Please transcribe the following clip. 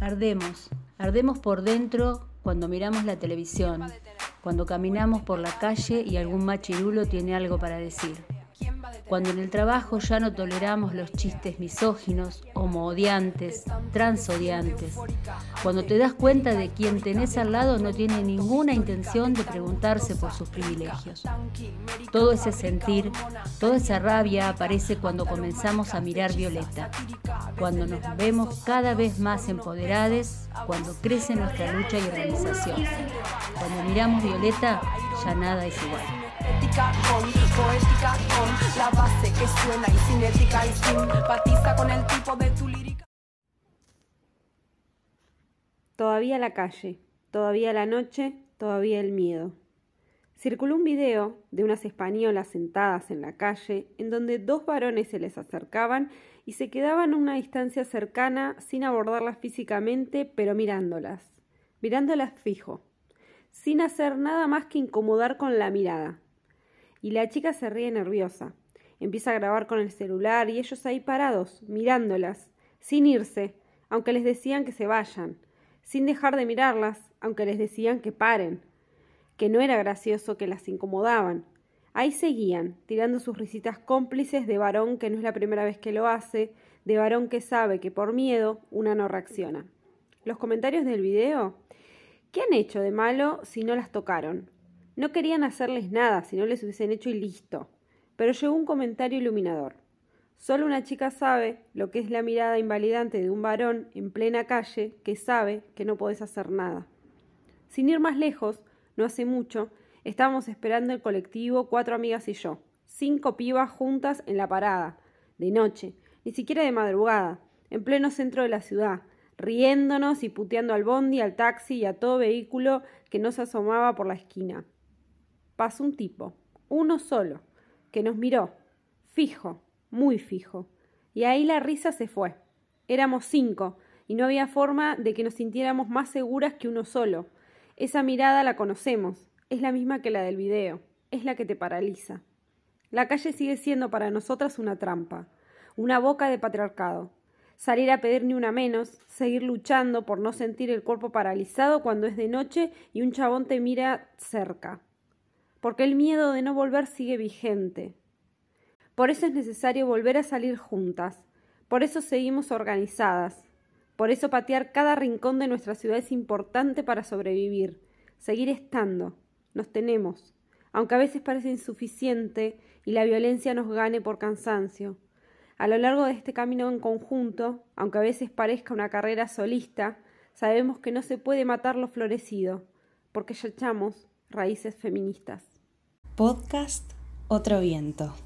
Ardemos, ardemos por dentro cuando miramos la televisión, cuando caminamos por la calle y algún machirulo tiene algo para decir. Cuando en el trabajo ya no toleramos los chistes misóginos, homoodiantes, transodiantes. Cuando te das cuenta de quien tenés al lado no tiene ninguna intención de preguntarse por sus privilegios. Todo ese sentir, toda esa rabia aparece cuando comenzamos a mirar Violeta, cuando nos vemos cada vez más empoderadas, cuando crece nuestra lucha y organización. Cuando miramos Violeta, ya nada es igual con poética, con la base que y cinética y con el tipo de tu lírica. Todavía la calle, todavía la noche, todavía el miedo. Circuló un video de unas españolas sentadas en la calle en donde dos varones se les acercaban y se quedaban a una distancia cercana sin abordarlas físicamente, pero mirándolas, mirándolas fijo, sin hacer nada más que incomodar con la mirada. Y la chica se ríe nerviosa. Empieza a grabar con el celular y ellos ahí parados, mirándolas, sin irse, aunque les decían que se vayan, sin dejar de mirarlas, aunque les decían que paren, que no era gracioso, que las incomodaban. Ahí seguían, tirando sus risitas cómplices de varón que no es la primera vez que lo hace, de varón que sabe que por miedo una no reacciona. Los comentarios del video. ¿Qué han hecho de malo si no las tocaron? No querían hacerles nada si no les hubiesen hecho y listo. Pero llegó un comentario iluminador. Solo una chica sabe lo que es la mirada invalidante de un varón en plena calle que sabe que no podés hacer nada. Sin ir más lejos, no hace mucho, estábamos esperando el colectivo cuatro amigas y yo, cinco pibas juntas en la parada, de noche, ni siquiera de madrugada, en pleno centro de la ciudad, riéndonos y puteando al bondi, al taxi y a todo vehículo que nos asomaba por la esquina pasó un tipo, uno solo, que nos miró, fijo, muy fijo, y ahí la risa se fue. Éramos cinco, y no había forma de que nos sintiéramos más seguras que uno solo. Esa mirada la conocemos, es la misma que la del video, es la que te paraliza. La calle sigue siendo para nosotras una trampa, una boca de patriarcado. Salir a pedir ni una menos, seguir luchando por no sentir el cuerpo paralizado cuando es de noche y un chabón te mira cerca porque el miedo de no volver sigue vigente. Por eso es necesario volver a salir juntas, por eso seguimos organizadas, por eso patear cada rincón de nuestra ciudad es importante para sobrevivir, seguir estando, nos tenemos, aunque a veces parece insuficiente y la violencia nos gane por cansancio. A lo largo de este camino en conjunto, aunque a veces parezca una carrera solista, sabemos que no se puede matar lo florecido, porque ya echamos raíces feministas. Podcast Otro Viento.